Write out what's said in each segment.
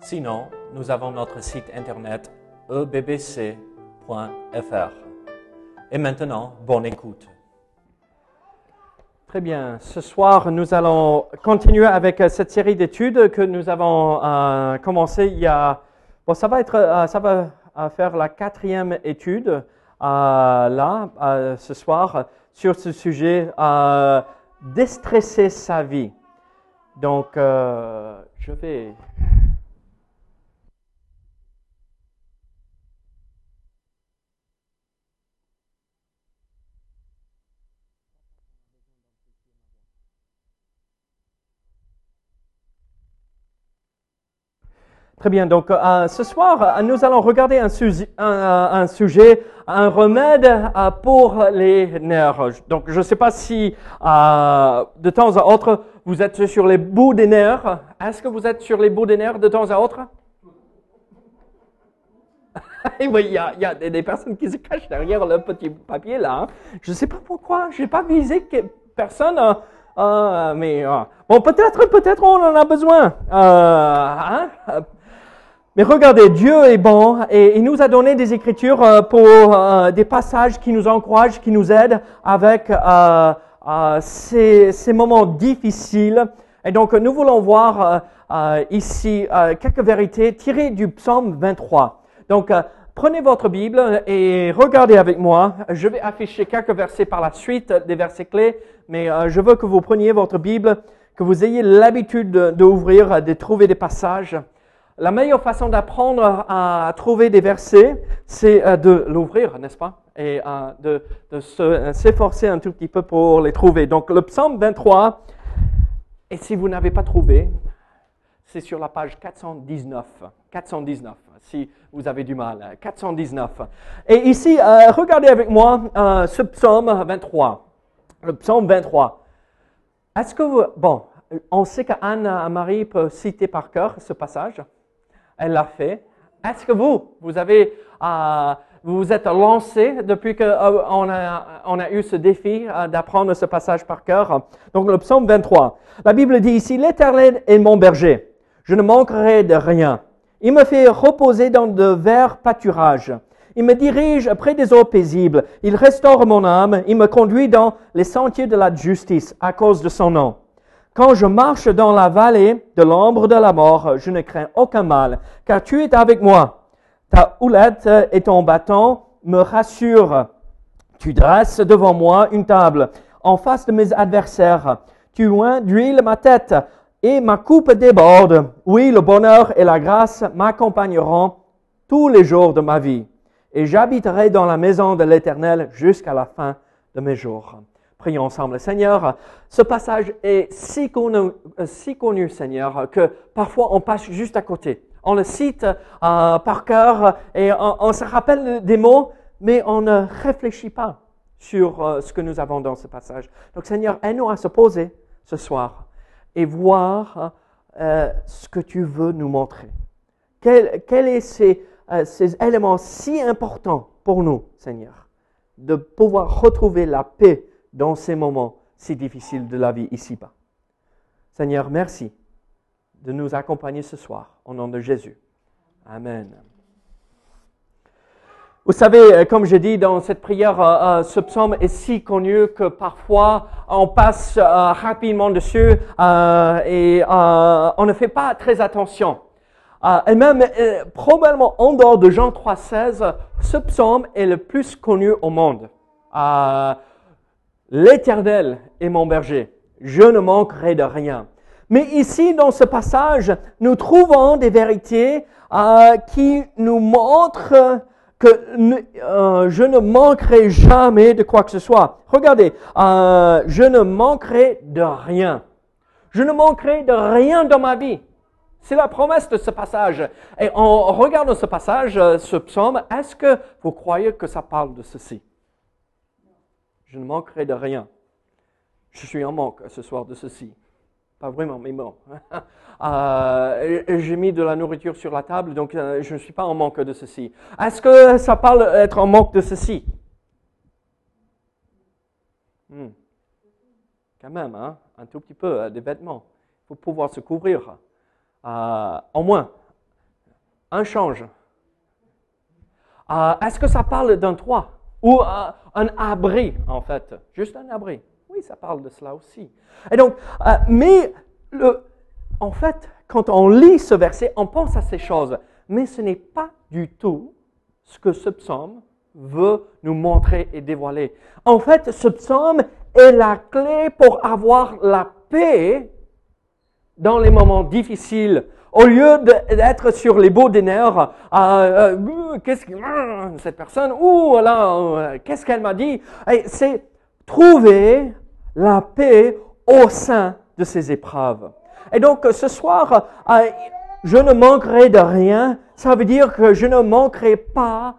Sinon, nous avons notre site internet ebbc.fr. Et maintenant, bonne écoute. Très bien. Ce soir, nous allons continuer avec euh, cette série d'études que nous avons euh, commencé il y a. Bon, ça va être, euh, ça va euh, faire la quatrième étude là ce soir sur ce sujet déstresser sa vie. Donc, je vais. Très bien. Donc, euh, ce soir, euh, nous allons regarder un, sujet, un, remède euh, pour les nerfs. Donc, je ne sais pas si euh, de temps à autre vous êtes sur les bouts des nerfs. Est-ce que vous êtes sur les bouts des nerfs de temps à autre? Oui, y a, y a des, personnes qui se cachent derrière le petit papier là. hein. Je ne sais pas pourquoi. Je n'ai pas visé que personne. euh, euh, mais euh, bon, peut-être, peut-être on en a besoin. Euh, hein? Mais regardez, Dieu est bon et il nous a donné des écritures euh, pour euh, des passages qui nous encouragent, qui nous aident avec euh, ces, moments difficiles. Et donc, nous voulons voir ici quelques vérités tirées du psaume 23. Donc, prenez votre Bible et regardez avec moi. Je vais afficher quelques versets par la suite, des versets clés, mais je veux que vous preniez votre Bible, que vous ayez l'habitude de- d'ouvrir, de trouver des passages. La meilleure façon d'apprendre à trouver des versets, c'est euh, de l'ouvrir, n'est-ce pas? Et euh, de, euh, s'efforcer un tout petit peu pour les trouver. Donc, le psaume 23, et si vous n'avez pas trouvé, c'est sur la page 419. 419, si vous avez du mal. 419. Et ici, regardez avec moi ce psaume 23. Le psaume 23. Est-ce que vous... Bon, on sait qu'Anne-Marie peut citer par cœur ce passage. Elle l'a fait. Est-ce que vous, vous avez... euh, vous êtes lancé depuis qu'on a, on a eu ce défi euh, d'apprendre ce passage par cœur? Donc le psaume 23. La Bible dit ici, l'Éternel est mon berger. Je ne manquerai de rien. Il me fait reposer dans de verts pâturages. Il me dirige près des eaux paisibles. Il restaure mon âme. Il me conduit dans les sentiers de la justice à cause de son nom. Quand je marche dans la vallée de l'ombre de la mort, je ne crains aucun mal, car tu es avec moi. Ta houlette et ton bâton me rassurent. Tu dresses devant moi une table en face de mes adversaires. Tu d'huile ma tête et ma coupe déborde. Oui, le bonheur et la grâce m'accompagneront tous les jours de ma vie. Et j'habiterai dans la maison de l'Éternel jusqu'à la fin de mes jours. Prions ensemble. Seigneur, ce passage est si connu, euh, si connu, Seigneur, que parfois on passe juste à côté. On le cite euh, par cœur et on, se rappelle des mots, mais on ne réfléchit pas sur euh, ce que nous avons dans ce passage. Donc Seigneur, aide-nous à se poser ce soir et voir ce que tu veux nous montrer. Quels quel euh, ces éléments si importants pour nous, Seigneur, de pouvoir retrouver la paix dans ces moments si difficiles de la vie ici-bas. Seigneur, merci de nous accompagner ce soir au nom de Jésus. Amen. Vous savez, euh, comme je dis dans cette prière, euh, euh, ce psaume est si connu que parfois on passe rapidement dessus et on ne fait pas très attention. Et même probablement en dehors de Jean 3,16, ce psaume est le plus connu au monde. L'Éternel est mon berger, je ne manquerai de rien. Mais ici, dans ce passage, nous trouvons des vérités euh, qui nous montrent que euh, je ne manquerai jamais de quoi que ce soit. Regardez, euh, je ne manquerai de rien. Je ne manquerai de rien dans ma vie C'est la promesse de ce passage. Et en regardant ce passage, euh, ce psaume, est-ce que vous croyez que ça parle de ceci? Je ne manquerai de rien. Je suis en manque ce soir de ceci. Pas vraiment, mais bon. Euh, j'ai mis de la nourriture sur la table, donc euh, je ne suis pas en manque de ceci. Est-ce que ça parle d'être en manque de ceci? Hmm. Quand même, hein? un tout petit peu, euh, des vêtements. Faut pouvoir se couvrir. au moins, un change. Est-ce que ça parle d'un toit? Ou un abri, en fait Juste un abri. Oui, ça parle de cela aussi. Et donc, mais le, en fait, quand on lit ce verset, on pense à ces choses, mais ce n'est pas du tout ce que ce psaume veut nous montrer et dévoiler. En fait, ce psaume est la clé pour avoir la paix dans les moments difficiles. Au lieu d'être sur les beaux des nerfs, euh, euh, euh, cette personne, ou là, qu'est-ce qu'elle m'a dit? C'est trouver la paix au sein de ces épreuves. Et donc ce soir, je ne manquerai de rien. Ça veut dire que je ne manquerai pas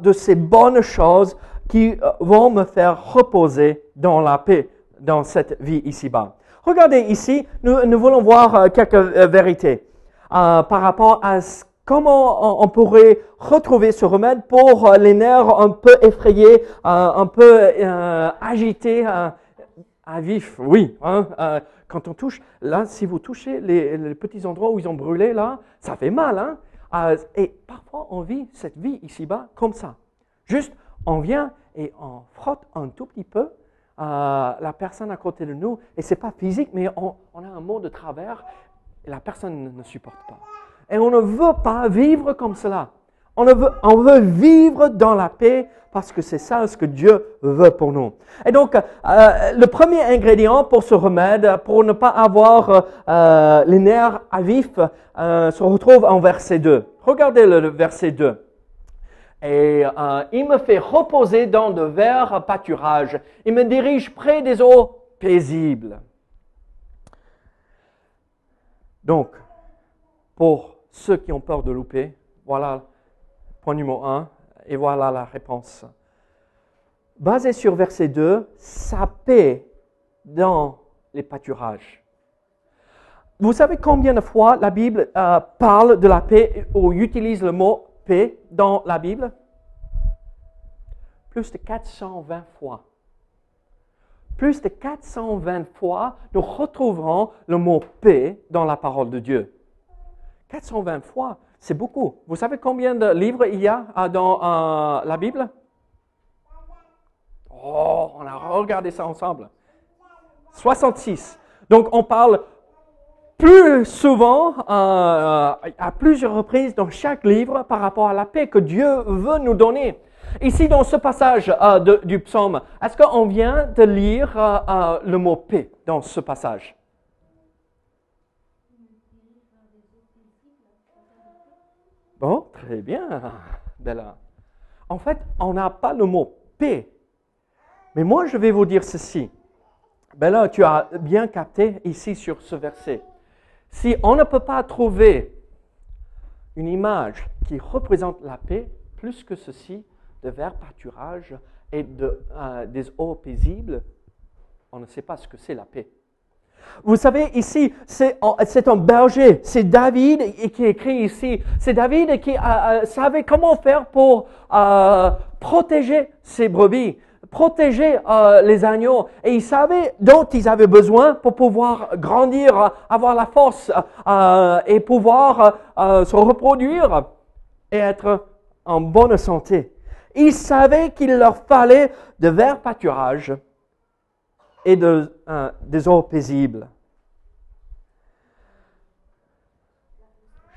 de ces bonnes choses qui vont me faire reposer dans la paix dans cette vie ici-bas. Regardez ici, nous, voulons voir quelques vérités par rapport à comment on, pourrait retrouver ce remède pour les nerfs un peu effrayés, un peu agités, à vif, oui. Hein, quand on touche, là, si vous touchez les, petits endroits où ils ont brûlé, là, ça fait mal. Hein? Euh, et parfois, on vit cette vie ici-bas comme ça. Juste, on vient et on frotte un tout petit peu euh, la personne à côté de nous. Et ce n'est pas physique, mais on, a un mot de travers la personne ne supporte pas. Et on ne veut pas vivre comme cela. On, veut, vivre dans la paix parce que c'est ça ce que Dieu veut pour nous. Et donc, euh, le premier ingrédient pour ce remède, pour ne pas avoir euh, les nerfs à vif, euh, se retrouve en verset 2. Regardez le, verset 2. Et il me fait reposer dans de verts pâturages. Il me dirige près des eaux paisibles. Donc, pour ceux qui ont peur de louper, voilà point numéro 1, et voilà la réponse. Basé sur verset 2, sa paix dans les pâturages. Vous savez combien de fois la Bible euh, parle de la paix ou utilise le mot paix dans la Bible? Plus de 420 fois. Plus de 420 fois, nous retrouverons le mot paix dans la parole de Dieu. 420 fois. C'est beaucoup. Vous savez combien de livres il y a euh, dans euh, la Bible? Oh, on a regardé ça ensemble. 66. Donc on parle plus souvent, euh, à plusieurs reprises dans chaque livre par rapport à la paix que Dieu veut nous donner. Ici, dans ce passage du psaume, est-ce qu'on vient de lire le mot paix dans ce passage? Bon, très bien, Bella. En fait, on n'a pas le mot paix. Mais moi, je vais vous dire ceci. Bella, tu as bien capté ici sur ce verset. Si on ne peut pas trouver une image qui représente la paix plus que ceci, de verts pâturage et euh, des eaux paisibles, on ne sait pas ce que c'est la paix. Vous savez, ici, c'est un berger, c'est David qui écrit ici. C'est David qui euh, euh, savait comment faire pour protéger ses brebis, protéger les agneaux. Et il savait dont ils avaient besoin pour pouvoir grandir, avoir la force et pouvoir se reproduire et être en bonne santé. Il savait qu'il leur fallait de verts pâturages et de, des eaux paisibles.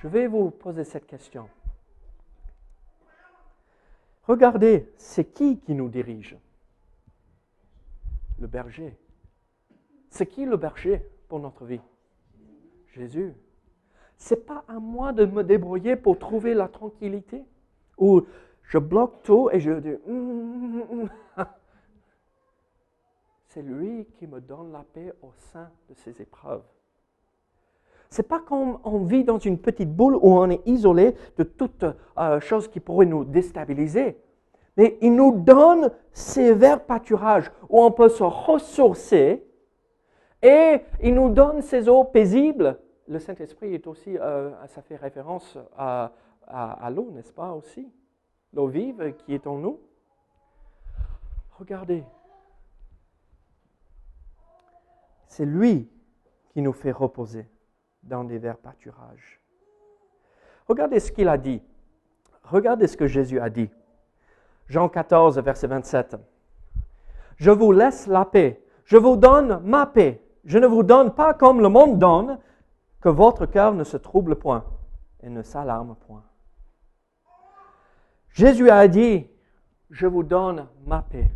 Je vais vous poser cette question. Regardez, c'est qui qui nous dirige? Le berger. C'est qui le berger pour notre vie? Jésus. C'est pas à moi de me débrouiller pour trouver la tranquillité ou je bloque tout et je dis hum, hum, hum, c'est lui qui me donne la paix au sein de ces épreuves. C'est pas comme on vit dans une petite boule où on est isolé de toute euh, chose qui pourrait nous déstabiliser. Mais il nous donne ces verts pâturages où on peut se ressourcer et il nous donne ces eaux paisibles. Le Saint-Esprit est aussi, euh, ça fait référence à, à l'eau, n'est-ce pas aussi? L'eau vive qui est en nous. Regardez, c'est lui qui nous fait reposer dans des verts pâturages. Regardez ce qu'il a dit. Regardez ce que Jésus a dit. Jean 14, verset 27. Je vous laisse la paix. Je vous donne ma paix. Je ne vous donne pas comme le monde donne, que votre cœur ne se trouble point et ne s'alarme point. Jésus a dit, je vous donne ma paix.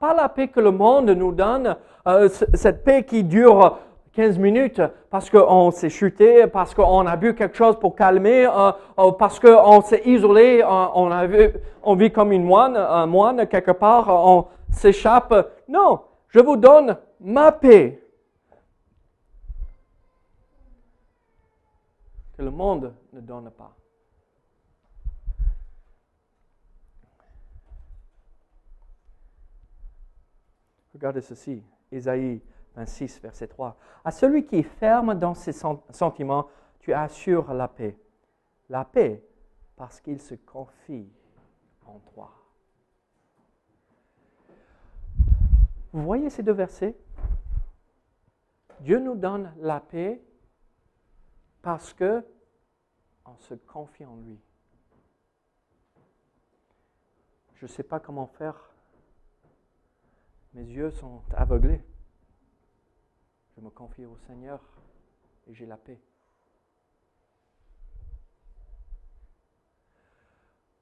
Pas la paix que le monde nous donne, euh, cette paix qui dure 15 minutes parce qu'on s'est chuté, parce qu'on a bu quelque chose pour calmer, euh, euh, parce qu'on s'est isolé, on, on vit comme une moine, un moine quelque part, on s'échappe. Non, je vous donne ma paix. Que le monde ne donne pas. Regardez ceci, Isaïe 26, verset 3. À celui qui est ferme dans ses sentiments, tu assures la paix. La paix parce qu'il se confie en toi. Vous voyez ces deux versets? Dieu nous donne la paix parce que on se confie en lui. Je ne sais pas comment faire mes yeux sont aveuglés. Je me confie au Seigneur et j'ai la paix.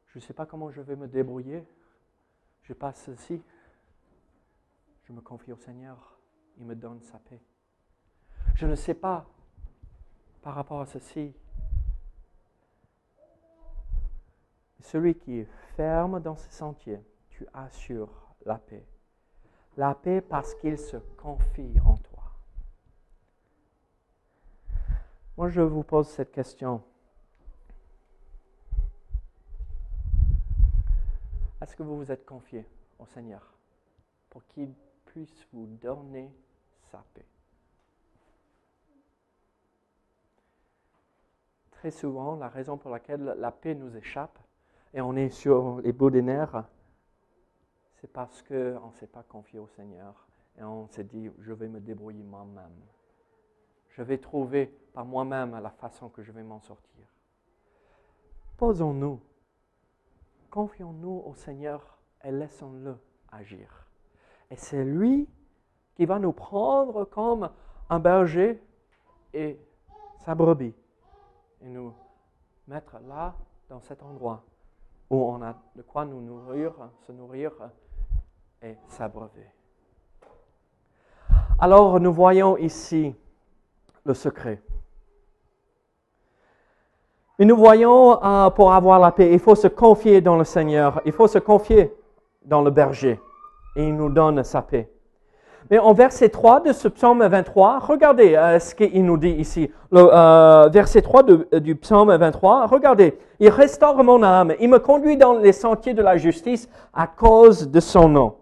Je ne sais pas comment je vais me débrouiller. Je passe ceci. Je me confie au Seigneur. Il me donne sa paix. Je ne sais pas par rapport à ceci. Celui qui est ferme dans ses sentiers, tu assures la paix. La paix parce qu'il se confie en toi. Moi, je vous pose cette question. Est-ce que vous vous êtes confié au Seigneur pour qu'il puisse vous donner sa paix? Très souvent, la raison pour laquelle la paix nous échappe et on est sur les bouts des nerfs, c'est parce qu'on ne s'est pas confié au Seigneur et on s'est dit, je vais me débrouiller moi-même. Je vais trouver par moi-même la façon que je vais m'en sortir. Posons-nous, confions-nous au Seigneur et laissons-le agir. Et c'est lui qui va nous prendre comme un berger et sa brebis et nous mettre là, dans cet endroit où on a de quoi nous nourrir, se nourrir s'abreuver. Alors nous voyons ici le secret. Et nous voyons, euh, pour avoir la paix, il faut se confier dans le Seigneur, il faut se confier dans le berger, et il nous donne sa paix. Mais en verset 3 de ce psaume 23, regardez euh, ce qu'il nous dit ici. Euh, verset 3 du psaume 23, regardez, il restaure mon âme, il me conduit dans les sentiers de la justice à cause de son nom.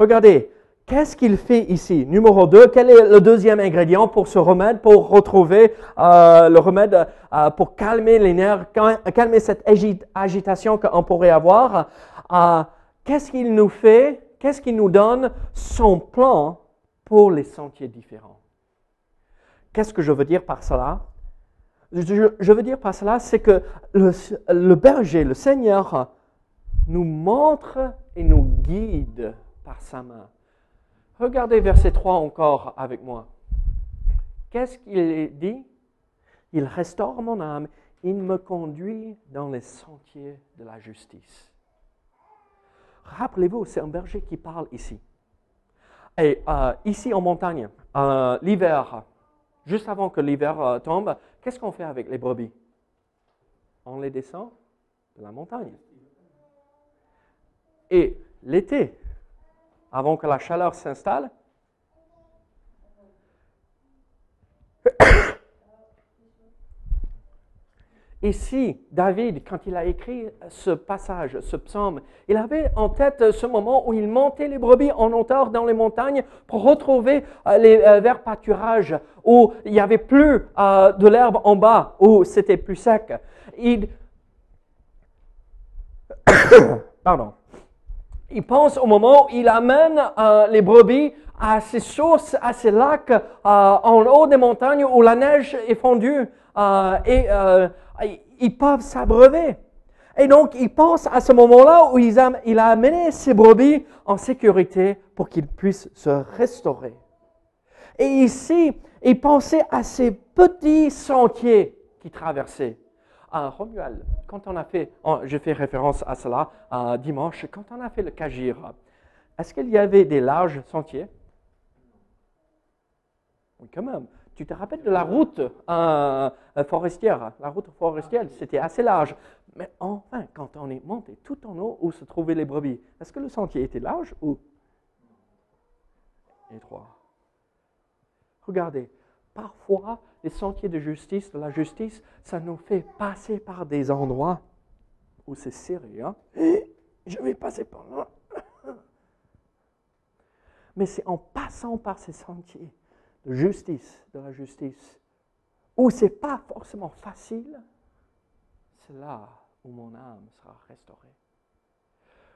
Regardez, qu'est-ce qu'il fait ici? Numéro 2, quel est le deuxième ingrédient pour ce remède, pour retrouver euh, le remède, euh, pour calmer les nerfs, calmer cette agitation qu'on pourrait avoir? Euh, Qu'est-ce qu'il nous fait? Qu'est-ce qu'il nous donne? Son plan pour les sentiers différents. Qu'est-ce que je veux dire par cela? Je, veux dire par cela, c'est que le, le berger, le Seigneur, nous montre et nous guide par sa main. Regardez verset 3 encore avec moi. Qu'est-ce qu'il dit? Il restaure mon âme, il me conduit dans les sentiers de la justice. Rappelez-vous, c'est un berger qui parle ici. Et euh, ici en montagne, euh, l'hiver, juste avant que l'hiver euh, tombe, qu'est-ce qu'on fait avec les brebis? On les descend de la montagne. Et l'été, avant que la chaleur s'installe. Ici, David, quand il a écrit ce passage, ce psaume, il avait en tête ce moment où il montait les brebis en hauteur dans les montagnes pour retrouver euh, les euh, verts pâturages où il n'y avait plus euh, de l'herbe en bas, où c'était plus sec. Il... Pardon. Il pense au moment où il amène les brebis à ces sources, à ces lacs en haut des montagnes où la neige est fondue. et ils peuvent s'abreuver. Et donc, il pense à ce moment-là où il a, amené ses brebis en sécurité pour qu'ils puissent se restaurer. Et ici, il pensait à ces petits sentiers qu'il traversait. À Romuald, quand on a fait, je fais référence à cela dimanche, quand on a fait le Kajir, est-ce qu'il y avait des larges sentiers? Oui, quand même. Tu te rappelles de la route euh, forestière? La route forestière, c'était assez large. Mais enfin, quand on est monté tout en haut où se trouvaient les brebis, est-ce que le sentier était large ou étroit? Regardez, parfois, les sentiers de justice, de la justice, ça nous fait passer par des endroits où c'est serré. Hein? Je vais passer par là. Mais c'est en passant par ces sentiers de justice, de la justice, où ce n'est pas forcément facile, c'est là où mon âme sera restaurée.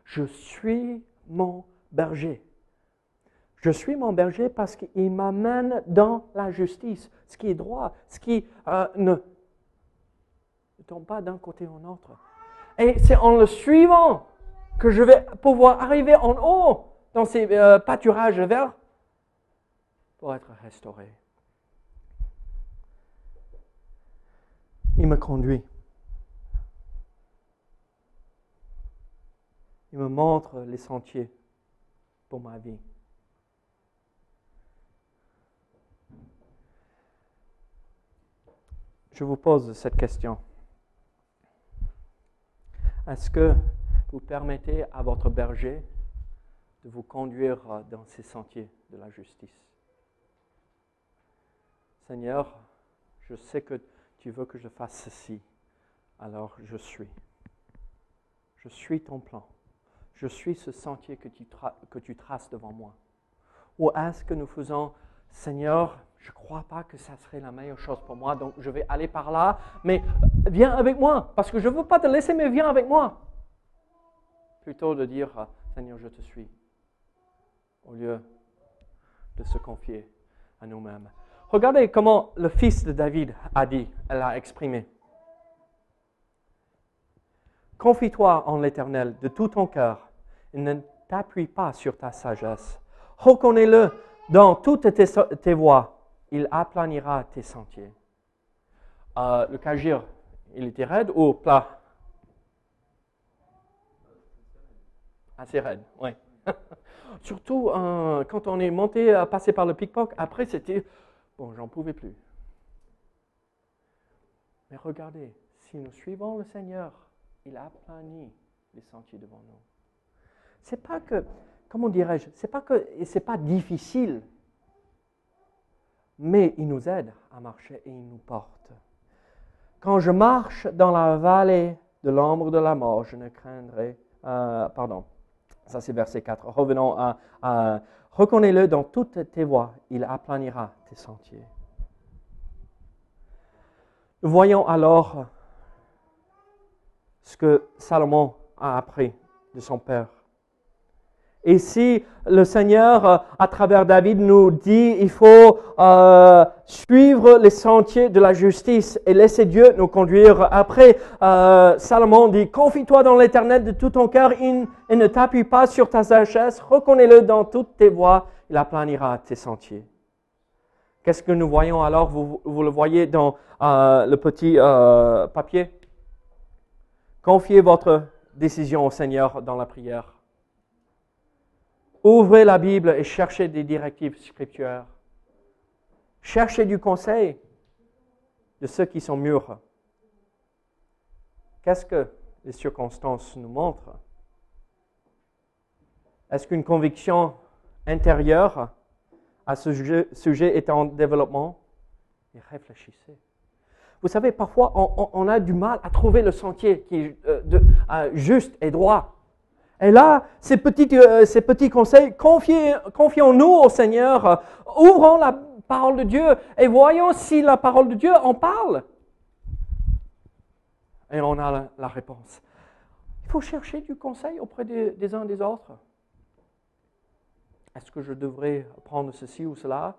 Je suis mon berger. Je suis mon berger parce qu'il m'amène dans la justice, ce qui est droit, ce qui euh, ne, tombe pas d'un côté ou l'autre. Et c'est en le suivant que je vais pouvoir arriver en haut dans ces euh, pâturages verts pour être restauré. Il me conduit. Il me montre les sentiers pour ma vie. Je vous pose cette question. Est-ce que vous permettez à votre berger de vous conduire dans ces sentiers de la justice? Seigneur, je sais que tu veux que je fasse ceci, alors je suis. Je suis ton plan. Je suis ce sentier que tu, traces devant moi. Ou est-ce que nous faisons, Seigneur, je ne crois pas que ça serait la meilleure chose pour moi, donc je vais aller par là, mais viens avec moi, parce que je ne veux pas te laisser, mais viens avec moi. Plutôt de dire, Seigneur, je te suis, au lieu de se confier à nous-mêmes. Regardez comment le fils de David a dit, elle a exprimé. Confie-toi en l'Éternel de tout ton cœur et ne t'appuie pas sur ta sagesse. Reconnais-le dans toutes tes, voies, il aplanira tes sentiers. Euh, le cagir, il était raide ou plat Assez raide, oui. Surtout euh, quand on est monté à passer par le pickpock, après c'était Bon, j'en pouvais plus. Mais regardez, si nous suivons le Seigneur, il a plani les sentiers devant nous. C'est pas que, comment dirais-je, c'est pas pas difficile, mais il nous aide à marcher et il nous porte. Quand je marche dans la vallée de l'ombre de la mort, je ne craindrai, euh, pardon, ça c'est verset 4. Revenons à Reconnais-le dans toutes tes voies, il aplanira tes sentiers. Voyons alors ce que Salomon a appris de son père. Et si le Seigneur, euh, à travers David, nous dit il faut euh, suivre les sentiers de la justice et laisser Dieu nous conduire. Après, euh, Salomon dit confie-toi dans l'Éternel de tout ton cœur et, ne t'appuie pas sur ta sagesse. Reconnais-le dans toutes tes voies. Il aplanira tes sentiers. Qu'est-ce que nous voyons alors? Vous, vous le voyez dans le petit papier? Confiez votre décision au Seigneur dans la prière. Ouvrez la Bible et cherchez des directives scripturaires. Cherchez du conseil de ceux qui sont mûrs. Qu'est-ce que les circonstances nous montrent? Est-ce qu'une conviction intérieure à ce sujet, est en développement? Réfléchissez. Vous savez, parfois, on, a du mal à trouver le sentier qui est euh, juste et droit. Et là, ces petits, euh, petits conseils, confions-nous au Seigneur, ouvrons la parole de Dieu et voyons si la parole de Dieu en parle. Et on a la, réponse. Il faut chercher du conseil auprès des, des uns des autres. Est-ce que je devrais prendre ceci ou cela?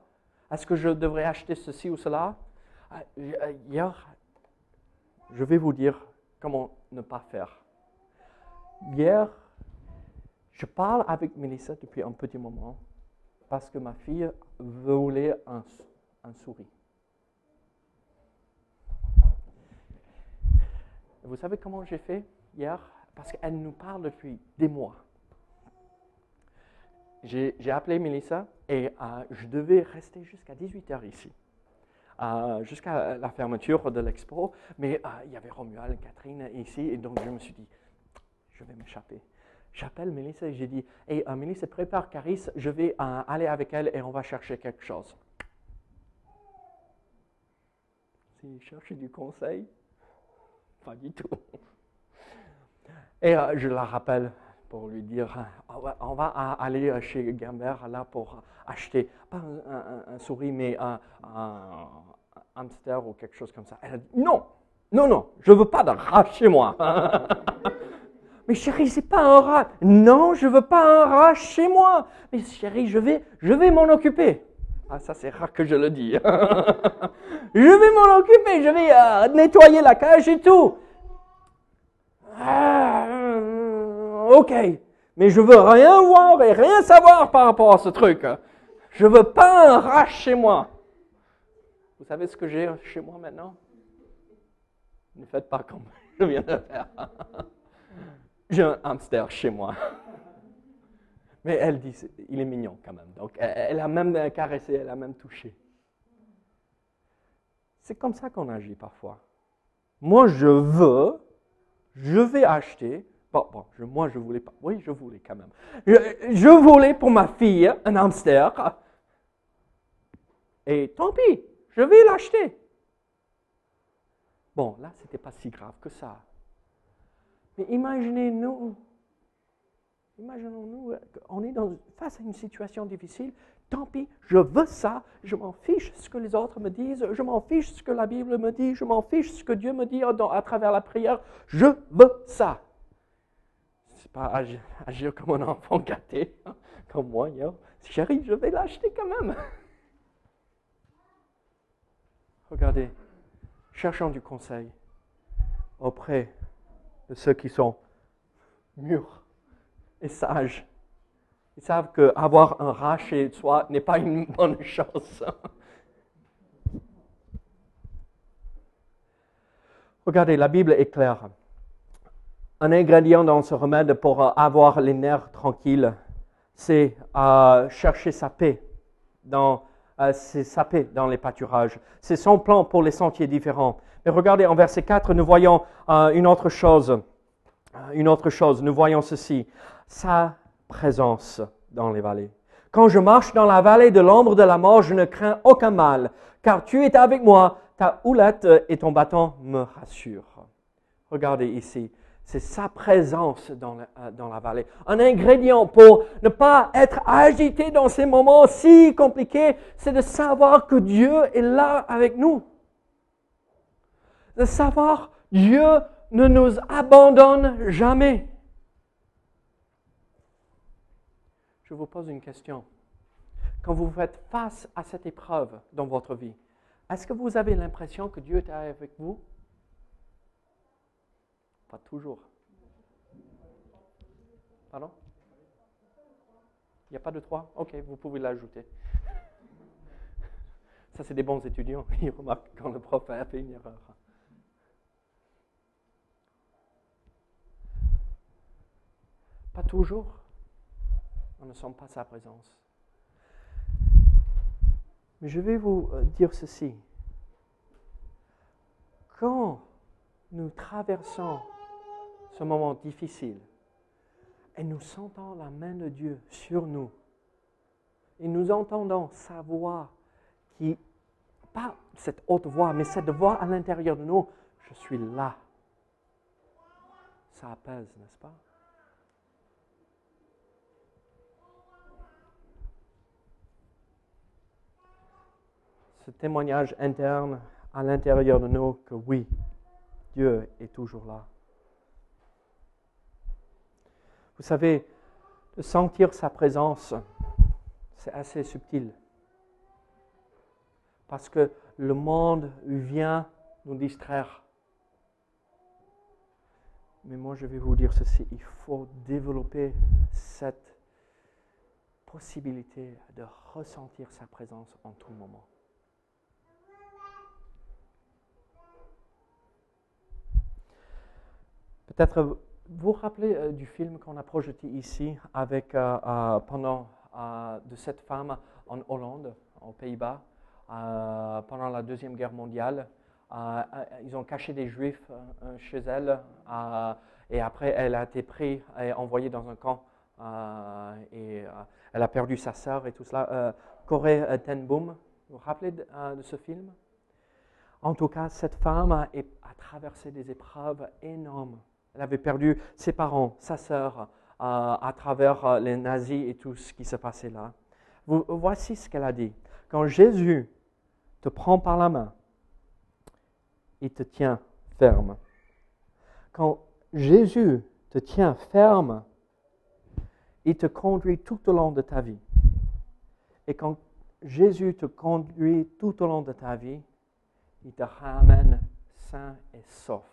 Est-ce que je devrais acheter ceci ou cela? Euh, Hier, je vais vous dire comment ne pas faire. Hier, je parle avec Melissa depuis un petit moment parce que ma fille voulait un, un souris. Vous savez comment j'ai fait hier? Parce qu'elle nous parle depuis des mois. J'ai appelé Melissa et euh, je devais rester jusqu'à 18h ici, euh, jusqu'à la fermeture de l'expo. Mais euh, il y avait Romuald Catherine ici et donc je me suis dit, je vais m'échapper. J'appelle Melissa et j'ai dit, hey, Melissa, prépare Caris, je vais aller avec elle et on va chercher quelque chose. Si chercher du conseil, pas du tout. Et je la rappelle pour lui dire on va aller chez Gambert là pour acheter, pas un, souris, mais un, hamster ou quelque chose comme ça. Elle a dit non, non, non, je ne veux pas de rat chez moi. mais chérie, c'est pas un rat. Non, je veux pas un rat chez moi. Mais chérie, je vais, je vais m'en occuper. Ah, ça c'est rare que je le dis. je vais m'en occuper, je vais euh, nettoyer la cage et tout. Ah, ok, mais je veux rien voir et rien savoir par rapport à ce truc. Je veux pas un rat chez moi. Vous savez ce que j'ai chez moi maintenant? Ne faites pas comme je viens de faire. J'ai un hamster chez moi. Mais elle dit, il est mignon quand même. Donc, elle a même caressé, elle a même touché. C'est comme ça qu'on agit parfois. Moi, je veux, je vais acheter, Bon, moi, je voulais pas. Oui, je voulais quand même. Je, voulais pour ma fille un hamster. Et tant pis, je vais l'acheter. Bon, là, ce n'était pas si grave que ça. Mais imaginez-nous, imaginons-nous, on est dans, face à une situation difficile. Tant pis, je veux ça. Je m'en fiche ce que les autres me disent. Je m'en fiche ce que la Bible me dit. Je m'en fiche ce que Dieu me dit à travers la prière. Je veux ça pas agir, comme un enfant gâté, hein, comme moi. Si Chérie, je vais l'acheter quand même. Regardez, cherchons du conseil auprès de ceux qui sont mûrs et sages. Ils savent qu'avoir un rat chez soi n'est pas une bonne chose. Regardez, la Bible est claire un ingrédient dans ce remède pour avoir les nerfs tranquilles, c'est euh, chercher sa paix dans euh, sa paix dans les pâturages. C'est son plan pour les sentiers différents. Mais regardez, en verset 4, nous voyons euh, une autre chose. Une autre chose, nous voyons ceci. Sa présence dans les vallées. Quand je marche dans la vallée de l'ombre de la mort, je ne crains aucun mal, car tu es avec moi, ta houlette et ton bâton me rassurent. Regardez ici, c'est sa présence dans la, euh, dans la, vallée. Un ingrédient pour ne pas être agité dans ces moments si compliqués, c'est de savoir que Dieu est là avec nous. De savoir Dieu ne nous abandonne jamais. Je vous pose une question. Quand vous faites face à cette épreuve dans votre vie, est-ce que vous avez l'impression que Dieu est avec vous? Toujours. Pardon? Il n'y a pas de 3 Ok, vous pouvez l'ajouter. Ça, c'est des bons étudiants. Ils remarquent quand le prof a fait une erreur. Pas toujours. On ne sent pas sa présence. Mais je vais vous euh, dire ceci. Quand nous traversons ce moment difficile, et nous sentons la main de Dieu sur nous, et nous entendons sa voix qui, pas cette haute voix, mais cette voix à l'intérieur de nous, je suis là. Ça apaise, n'est-ce pas? Ce témoignage interne à l'intérieur de nous que oui, Dieu est toujours là. Vous savez, de sentir sa présence, c'est assez subtil. Parce que le monde vient nous distraire. Mais moi, je vais vous dire ceci, il faut développer cette possibilité de ressentir sa présence en tout moment. Peut-être vous vous rappelez euh, du film qu'on a projeté ici avec, euh, euh, pendant de cette femme en Hollande, aux Pays-Bas, pendant la Deuxième Guerre mondiale. ils ont caché des Juifs chez elle et après elle a été prise et envoyée dans un camp et elle a perdu sa sœur et tout cela. Corée Tenboom, vous vous rappelez de, ce film? En tout cas, cette femme a traversé des épreuves énormes elle avait perdu ses parents, sa sœur, euh, à travers euh, les nazis et tout ce qui se passait là. voici ce qu'elle a dit. Quand Jésus te prend par la main, il te tient ferme. Quand Jésus te tient ferme, il te conduit tout au long de ta vie. Et quand Jésus te conduit tout au long de ta vie, il te ramène sain et sauf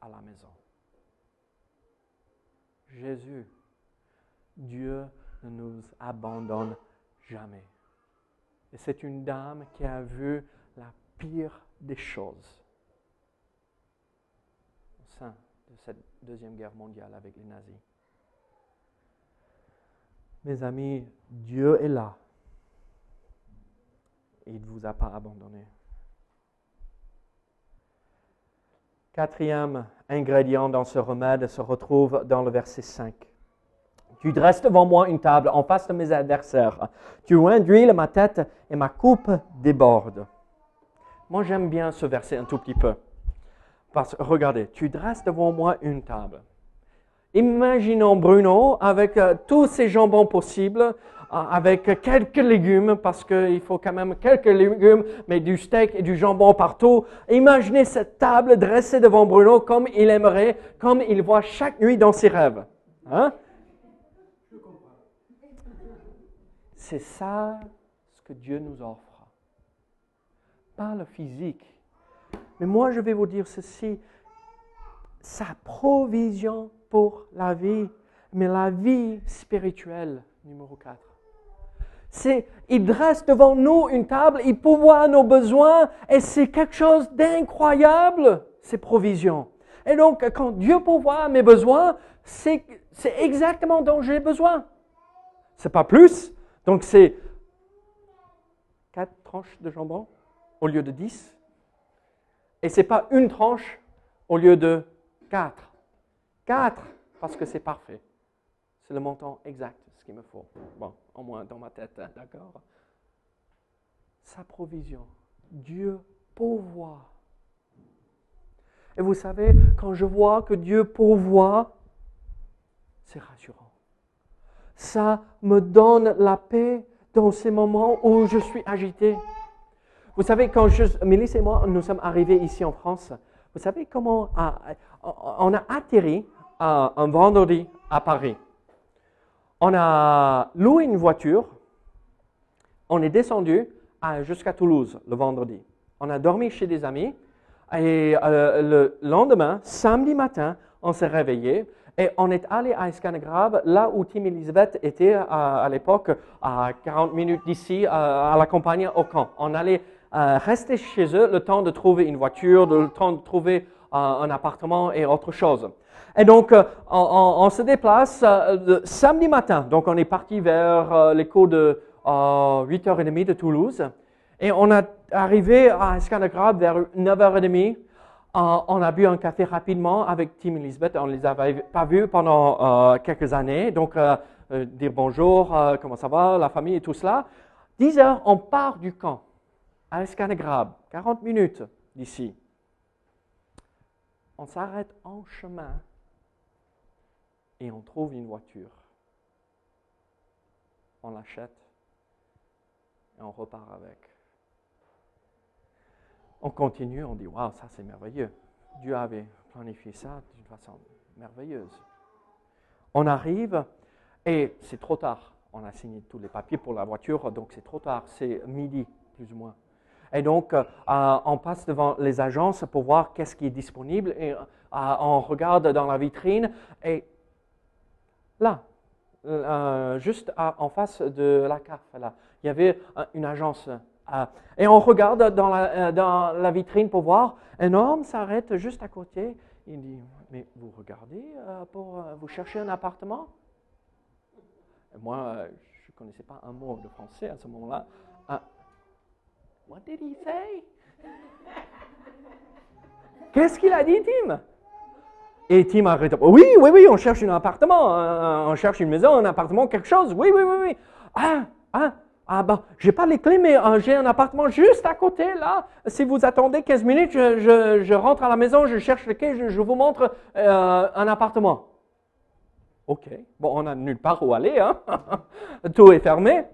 à la maison. Jésus, Dieu ne nous abandonne jamais. Et c'est une dame qui a vu la pire des choses au sein de cette deuxième guerre mondiale avec les nazis. Mes amis, Dieu est là. Et il ne vous a pas abandonné. Quatrième ingrédient dans ce remède se retrouve dans le verset 5. Tu dresses devant moi une table en face de mes adversaires. Tu induis ma tête et ma coupe déborde. Moi, j'aime bien ce verset un tout petit peu. Parce que, regardez, tu dresses devant moi une table. Imaginons Bruno avec euh, tous ces jambons possibles, avec quelques légumes, parce qu'il faut quand même quelques légumes, mais du steak et du jambon partout. Imaginez cette table dressée devant Bruno comme il aimerait, comme il voit chaque nuit dans ses rêves. Hein? C'est ça ce que Dieu nous offre. Pas le physique. Mais moi, je vais vous dire ceci. Sa provision pour la vie, mais la vie spirituelle, numéro 4 il dresse devant nous une table, il pourvoit nos besoins, et c'est quelque chose d'incroyable, ces provisions. Et donc, quand Dieu pourvoit mes besoins, c'est, c'est exactement dont j'ai besoin. C'est pas plus. Donc, c'est quatre tranches de jambon au lieu de dix. Et c'est pas une tranche au lieu de quatre. Quatre, parce que c'est parfait. C'est le montant exact, qu'il me faut. Bon au moins dans ma tête, hein, d'accord Sa provision. Dieu pourvoit. Et vous savez, quand je vois que Dieu pourvoit, c'est rassurant. Ça me donne la paix dans ces moments où je suis agité. Vous savez, quand je, Mélisse et moi, nous sommes arrivés ici en France, vous savez comment on a atterri un vendredi à Paris on a loué une voiture, on est descendu jusqu'à Toulouse le vendredi. On a dormi chez des amis et euh, le lendemain, samedi matin, on s'est réveillé et on est allé à Escanegrave, là où Tim Elisabeth était à, l'époque, à 40 minutes d'ici, à, la campagne au camp. On allait euh, rester chez eux le temps de trouver une voiture, le temps de trouver euh, un appartement et autre chose. Et donc, euh, on, se déplace euh, samedi matin. Donc, on est parti vers euh, l'écho de 8h30 de Toulouse. Et on est arrivé à Escanagrab vers 9h30. on a bu un café rapidement avec Tim et Lisbeth. On ne les avait pas vus pendant quelques années. Donc, dire bonjour, comment ça va, la famille et tout cela. 10 h on part du camp. à Escanegrab, 40 minutes d'ici. On s'arrête en chemin et on trouve une voiture. On l'achète et on repart avec. On continue, on dit Waouh, ça c'est merveilleux. Dieu avait planifié ça d'une façon merveilleuse. On arrive et c'est trop tard. On a signé tous les papiers pour la voiture, donc c'est trop tard. C'est midi, plus ou moins. Et donc, euh, on passe devant les agences pour voir qu'est-ce qui est disponible et euh, on regarde dans la vitrine et là, euh, juste en face de la CAF, là, il y avait une agence. et on regarde dans la, vitrine pour voir. Un homme s'arrête juste à côté. Il dit Mais vous regardez pour vous chercher un appartement? Moi, je ne connaissais pas un mot de français à ce moment-là. What did he say? Qu'est-ce qu'il a dit, Tim? Et Tim a répondu Oui, oui, oui, on cherche un appartement, euh, on cherche une maison, un appartement, quelque chose. Oui, oui, oui, oui. Ah, ah, ah ben, j'ai pas les clés, mais euh, j'ai un appartement juste à côté, là. Si vous attendez 15 minutes, je, rentre à la maison, je cherche les clés, je, vous montre euh, un appartement. OK. Bon, on n'a nulle part où aller, hein. Tout est fermé.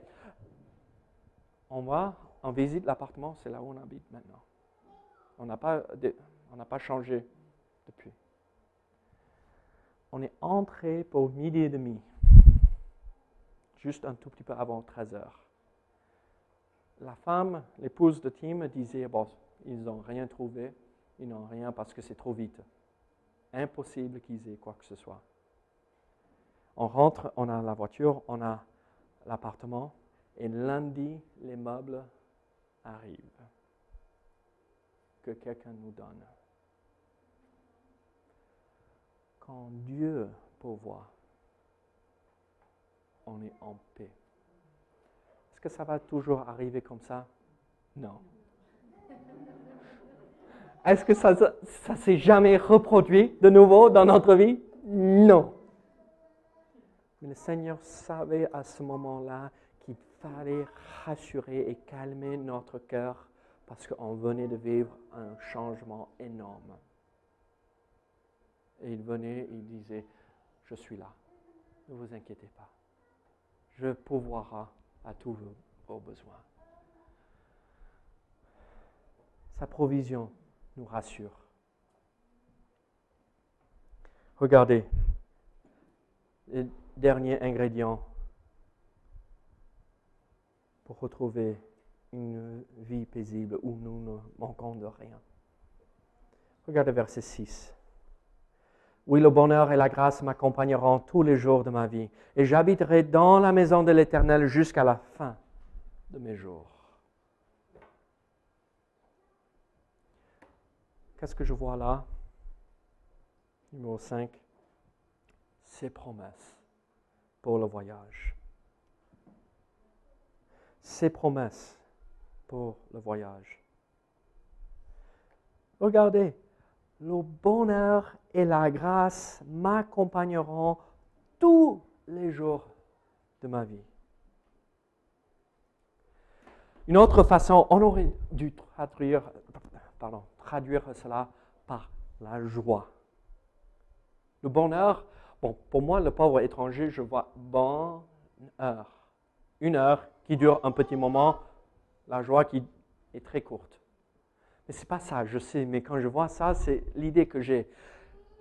On va on visite l'appartement, c'est là où on habite maintenant. On n'a pas, changé depuis. On est entré pour midi et demi, juste un tout petit peu avant 13 heures. La femme, l'épouse de Tim, disait, bon, ils n'ont rien trouvé, ils n'ont rien parce que c'est trop vite. Impossible qu'ils aient quoi que ce soit. On rentre, on a la voiture, on a l'appartement, et lundi, les meubles arrive, que quelqu'un nous donne. Quand Dieu pourvoit, on est en paix. Est-ce que ça va toujours arriver comme ça? Non. Est-ce que ça ne s'est jamais reproduit de nouveau dans notre vie? Non. Mais le Seigneur savait à ce moment-là fallait rassurer et calmer notre cœur parce qu'on venait de vivre un changement énorme. Et il venait, il disait, je suis là, ne vous inquiétez pas, je pourvoirai à tous vos besoins. Sa provision nous rassure. Regardez, le dernier ingrédient pour retrouver une vie paisible où nous ne manquons de rien. Regardez verset 6. Oui, le bonheur et la grâce m'accompagneront tous les jours de ma vie, et j'habiterai dans la maison de l'Éternel jusqu'à la fin de mes jours. Qu'est-ce que je vois là? Numéro 5. Ses promesses pour le voyage ses promesses pour le voyage. Regardez, le bonheur et la grâce m'accompagneront tous les jours de ma vie. Une autre façon, on aurait dû traduire, pardon, traduire cela par la joie. Le bonheur, bon, pour moi, le pauvre étranger, je vois bonheur. Une heure qui dure un petit moment, la joie qui est très courte. Mais ce n'est pas ça, je sais, mais quand je vois ça, c'est l'idée que j'ai.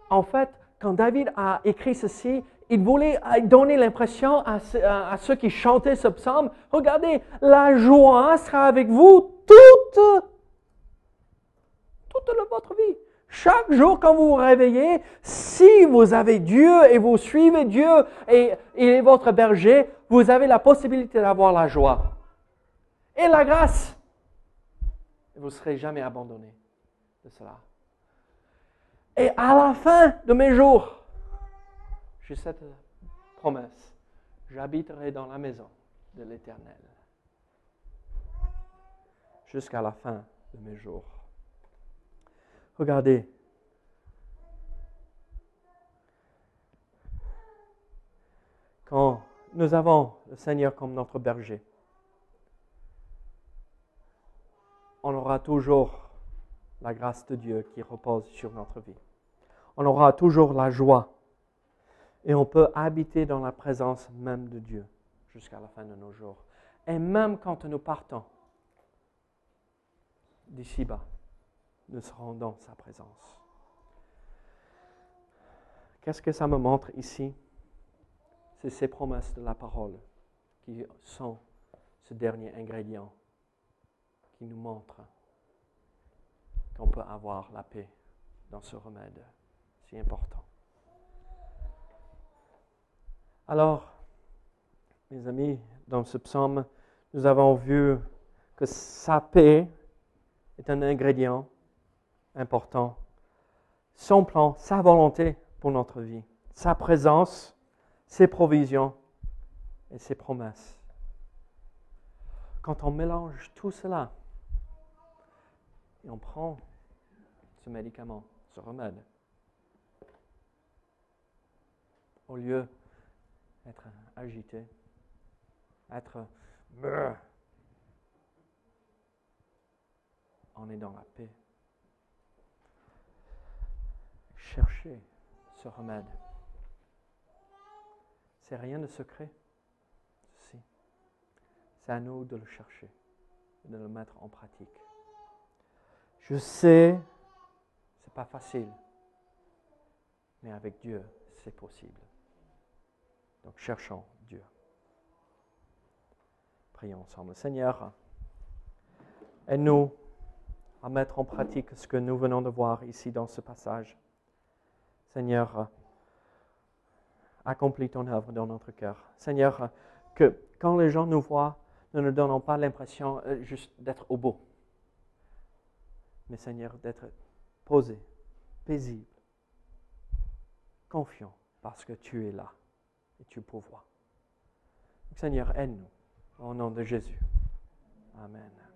En fait, quand David a écrit ceci, il voulait donner l'impression à, à, ceux qui chantaient ce psaume, regardez, la joie sera avec vous toute, toute votre vie. Chaque jour, quand vous vous réveillez, si vous avez Dieu et vous suivez Dieu et il est votre berger, vous avez la possibilité d'avoir la joie et la grâce. vous ne serez jamais abandonné de cela. Et à la fin de mes jours, j'ai cette promesse. J'habiterai dans la maison de l'Éternel jusqu'à la fin de mes jours. Regardez, quand nous avons le Seigneur comme notre berger. on aura toujours la grâce de Dieu qui repose sur notre vie. On aura toujours la joie. Et on peut habiter dans la présence même de Dieu jusqu'à la fin de nos jours. Et même quand nous partons d'ici-bas, nous serons dans sa présence. Qu'est-ce que ça me montre ici? C'est ces promesses de la parole qui sont ce dernier ingrédient qui nous montre qu'on peut avoir la paix dans ce remède si important. Alors, mes amis, dans ce psaume, nous avons vu que sa paix est un ingrédient important. Son plan, sa volonté pour notre vie, sa présence, ses provisions et ses promesses. Quand on mélange tout cela et on prend ce médicament, ce remède, au lieu d'être agité, être on est dans la paix. Cherchez ce remède. C'est rien de secret. C'est à nous de le chercher et de le mettre en pratique. Je sais, c'est pas facile, mais avec Dieu, c'est possible. Donc cherchons Dieu. Prions ensemble. Seigneur, aide-nous à mettre en pratique ce que nous venons de voir ici dans ce passage. Seigneur, accomplis ton œuvre dans notre cœur. Seigneur, que quand les gens nous voient, nous ne donnons pas l'impression euh, juste d'être au beau, mais Seigneur, d'être posé, paisible, confiant, parce que tu es là et tu pourvois. Seigneur, aide-nous. Au nom de Jésus. Amen.